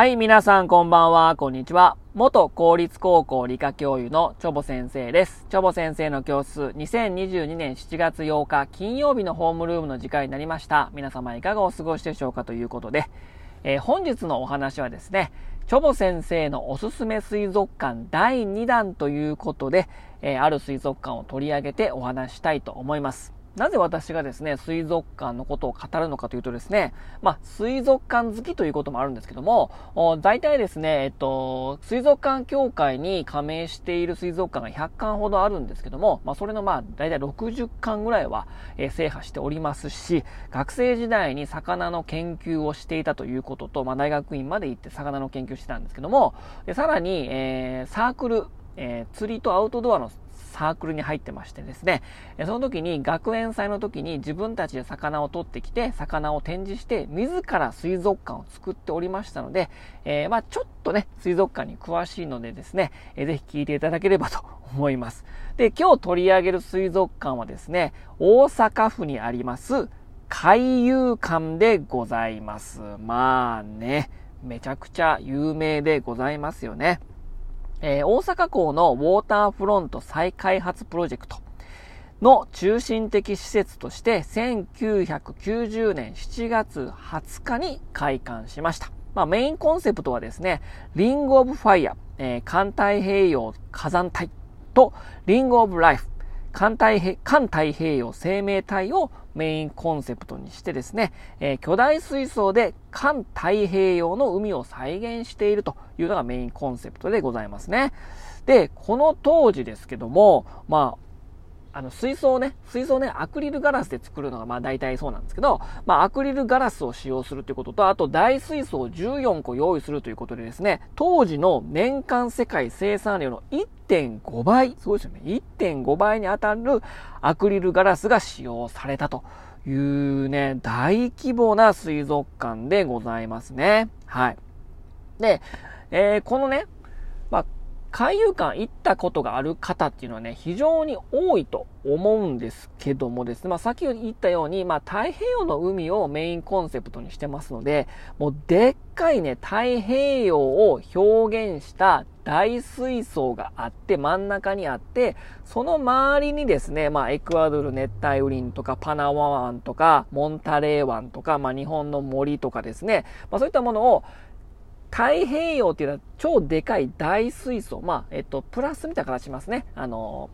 はい、皆さんこんばんは、こんにちは。元公立高校理科教諭のチョボ先生です。チョボ先生の教室、2022年7月8日金曜日のホームルームの時間になりました。皆様いかがお過ごしでしょうかということで、えー本日のお話はですね、チョボ先生のおすすめ水族館第2弾ということで、えーある水族館を取り上げてお話したいと思います。なぜ私がですね、水族館のことを語るのかというとですね、まあ、水族館好きということもあるんですけども、大体ですね、えっと、水族館協会に加盟している水族館が100館ほどあるんですけども、まあ、それのまあ、大体60館ぐらいは、えー制覇しておりますし、学生時代に魚の研究をしていたということと、まあ、大学院まで行って魚の研究してたんですけども、でさらに、えーサークル、えー釣りとアウトドアのサークルに入ってましてですね、その時に学園祭の時に自分たちで魚を取ってきて、魚を展示して、自ら水族館を作っておりましたので、えーまあちょっとね、水族館に詳しいのでですね、えーぜひ聞いていただければと 思います。で、今日取り上げる水族館はですね、大阪府にあります、海遊館でございます。まあね、めちゃくちゃ有名でございますよね。えー大阪港のウォーターフロント再開発プロジェクトの中心的施設として1990年7月20日に開館しました。まあ、メインコンセプトはですね、リングオブファイア、えー環太平洋火山帯とリングオブライフ、環太平環太平洋生命体をメインコンセプトにしてですね、えー巨大水槽で環太平洋の海を再現しているというのがメインコンセプトでございますね。で、この当時ですけども、まあ、あの、水槽ね、水槽ね、アクリルガラスで作るのが、まあ大体そうなんですけど、まあアクリルガラスを使用するということと、あと大水槽14個用意するということでですね、当時の年間世界生産量の1.5倍、すごいですよね、1.5倍に当たるアクリルガラスが使用されたというね、大規模な水族館でございますね。はい。で、えーこのね、海遊館行ったことがある方っていうのはね、非常に多いと思うんですけどもです。ね、まあ、先ほど言ったように、まあ、太平洋の海をメインコンセプトにしてますので、もうでっかいね、太平洋を表現した大水槽があって、真ん中にあって、その周りにですね、まあ、エクアドル熱帯雨林とか、パナマ湾とか、モンタレー湾とか、まあ、日本の森とかですね、まあ、そういったものを、太平洋っていうのは超でかい大水槽。まあ、えっと、プラスみたいな形しますね。あの、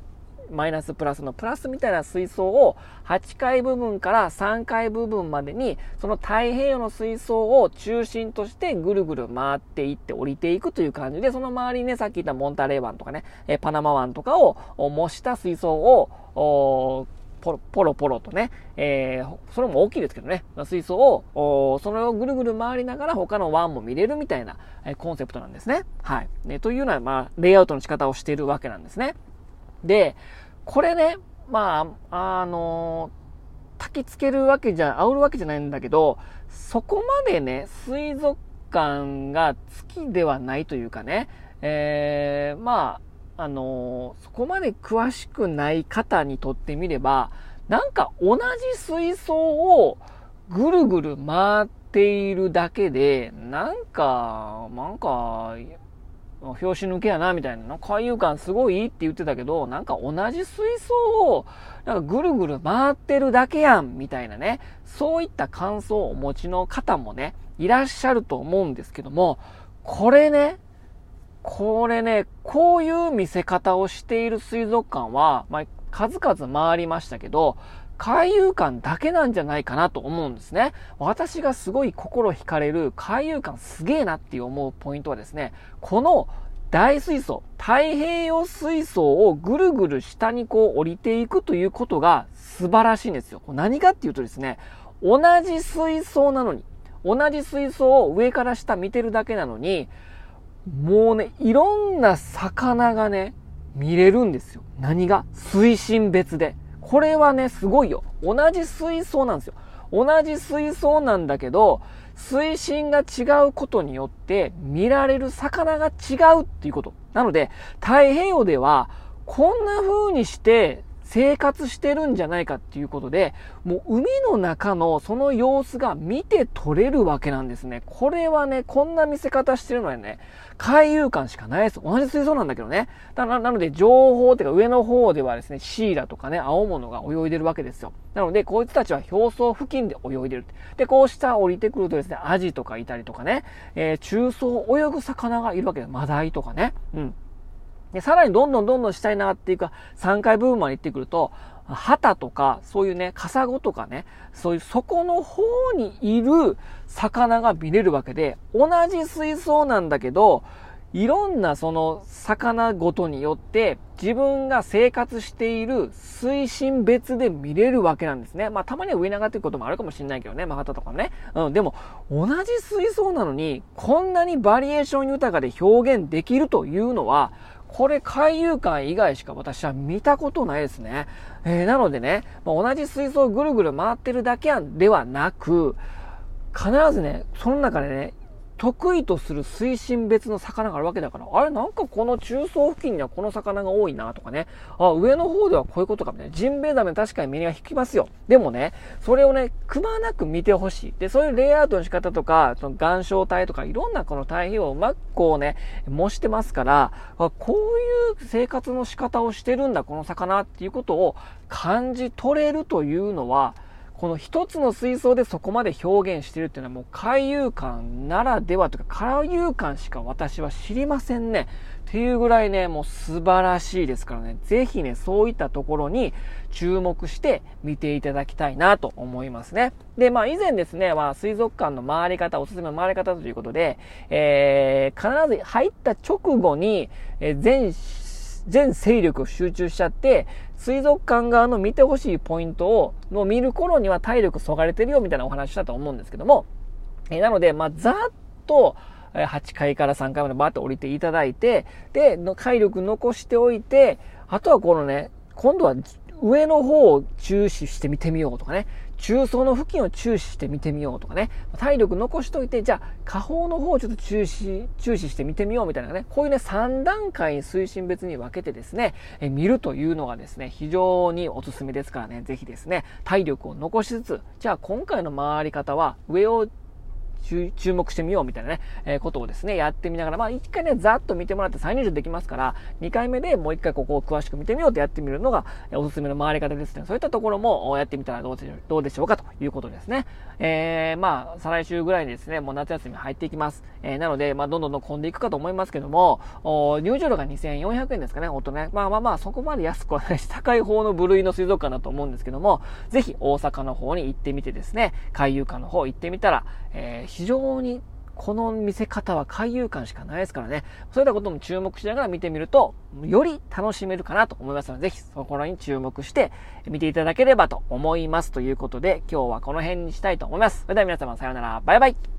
マイナスプラスのプラスみたいな水槽を8階部分から3階部分までに、その太平洋の水槽を中心としてぐるぐる回っていって降りていくという感じで、その周りにね、さっき言ったモンタレー湾とかね、パナマ湾とかを模した水槽を、ポロポロポロとね、えーそれも大きいですけどね、水槽を、それをぐるぐる回りながら他の湾も見れるみたいな、えコンセプトなんですね。はい。ね、というような、まあ、レイアウトの仕方をしているわけなんですね。で、これね、まあ、あの焚きつけるわけじゃ、煽るわけじゃないんだけど、そこまでね、水族館が好きではないというかね、えー、まあ、あのそこまで詳しくない方にとってみれば、なんか同じ水槽をぐるぐる回っているだけで、なんか、なんか、拍子抜けやな、みたいな。海遊館すごいいいって言ってたけど、なんか同じ水槽を、なんかぐるぐる回ってるだけやん、みたいなね。そういった感想をお持ちの方もね、いらっしゃると思うんですけども、これね、これね、こういう見せ方をしている水族館は、まあ、数々回りましたけど、海遊館だけなんじゃないかなと思うんですね。私がすごい心惹かれる海遊館すげえなって思うポイントはですね、この大水槽、太平洋水槽をぐるぐる下にこう降りていくということが素晴らしいんですよ。何かっていうとですね、同じ水槽なのに、同じ水槽を上から下見てるだけなのに、もうね、いろんな魚がね、見れるんですよ。何が？水深別で。これはね、すごいよ。同じ水槽なんですよ。同じ水槽なんだけど、水深が違うことによって見られる魚が違うっていうこと。なので、太平洋ではこんな風にして生活してるんじゃないかっていうことで、もう海の中のその様子が見て取れるわけなんですね。これはね、こんな見せ方してるのはね、海遊館しかないです。同じ水槽なんだけどね。だななので、情報っていうか上の方ではですね、シーラとかね、青物が泳いでるわけですよ。なので、こいつたちは表層付近で泳いでる。で、こう下降りてくるとですね、アジとかいたりとかね、えー、中層泳ぐ魚がいるわけです。マダイとかね。うん。で、さらにどんどんどんどん下に上がっていくか、3階部分まで行ってくると、旗とか、そういうね、カサゴとかね、そういう底の方にいる魚が見れるわけで、同じ水槽なんだけど、いろんなその魚ごとによって自分が生活している水深別で見れるわけなんですね。まあたまには上に上がっていくこともあるかもしれないけどね、マハタとかね。うん、でも同じ水槽なのにこんなにバリエーション豊かで表現できるというのは、これ海遊館以外しか私は見たことないですね。えー、なのでね、まあ、同じ水槽をぐるぐる回ってるだけではなく、必ずね、その中でね、得意とする水深別の魚があるわけだから、あれなんかこの中層付近にはこの魚が多いなとかね、あ、上の方ではこういうことかみたいな。ジンベエザメ確かに目が引きますよ。でもね、それをね、くまなく見てほしい。で、そういうレイアウトの仕方とか、その岩礁体とかいろんなこの対比をうまくこうね、模してますから、こういう生活の仕方をしてるんだ、この魚っていうことを感じ取れるというのは、この一つの水槽でそこまで表現してるっていうのはもう海遊館ならではというか海遊館しか私は知りませんね。っていうぐらいね、もう素晴らしいですからね、ぜひね、そういったところに注目して見ていただきたいなと思いますね。で、まあ以前ですね、まあ水族館の回り方、おすすめの回り方ということで、えー、必ず入った直後に、えー、全全勢力を集中しちゃって、水族館側の見てほしいポイントを、の見る頃には体力そがれてるよみたいなお話したと思うんですけども、えなので、まあ、ざっと、8階から3階までバーッと降りていただいて、で、の体力残しておいて、あとはこのね、今度は上の方を注視して見てみようとかね、中層の付近を注視して見てみようとかね、体力残しといて、じゃあ、下方の方をちょっと注視、注視して見てみようみたいなね、こういうね、3段階推進別に分けてですね、え見るというのがですね、非常におすすめですからね、ぜひですね、体力を残しつつ、じゃあ今回の回り方は、上を注目してみようみたいなね、えー、ことをですね、やってみながら、まあ一回ね、ざっと見てもらって再入場できますから、2回目でもう一回ここを詳しく見てみようとやってみるのが、えおすすめの回り方ですね。そういったところもやってみたらどうでどうでしょうかということですね。えー、まあ、再来週ぐらいにですね、もう夏休み入っていきます。えー、なので、まあ、どんどんどん混んでいくかと思いますけども、入場料が2400円ですかね、大人ね。まあまあまあ、そこまで安くはないし、高い方の部類の水族館だと思うんですけども、ぜひ大阪の方に行ってみてですね、海遊館の方行ってみたら、えー、非常にこの見せ方は海遊感しかないですからね。そういったことも注目しながら見てみると、より楽しめるかなと思いますので、ぜひそこらに注目して見ていただければと思います。ということで、今日はこの辺にしたいと思います。それでは皆様さようなら。バイバイ。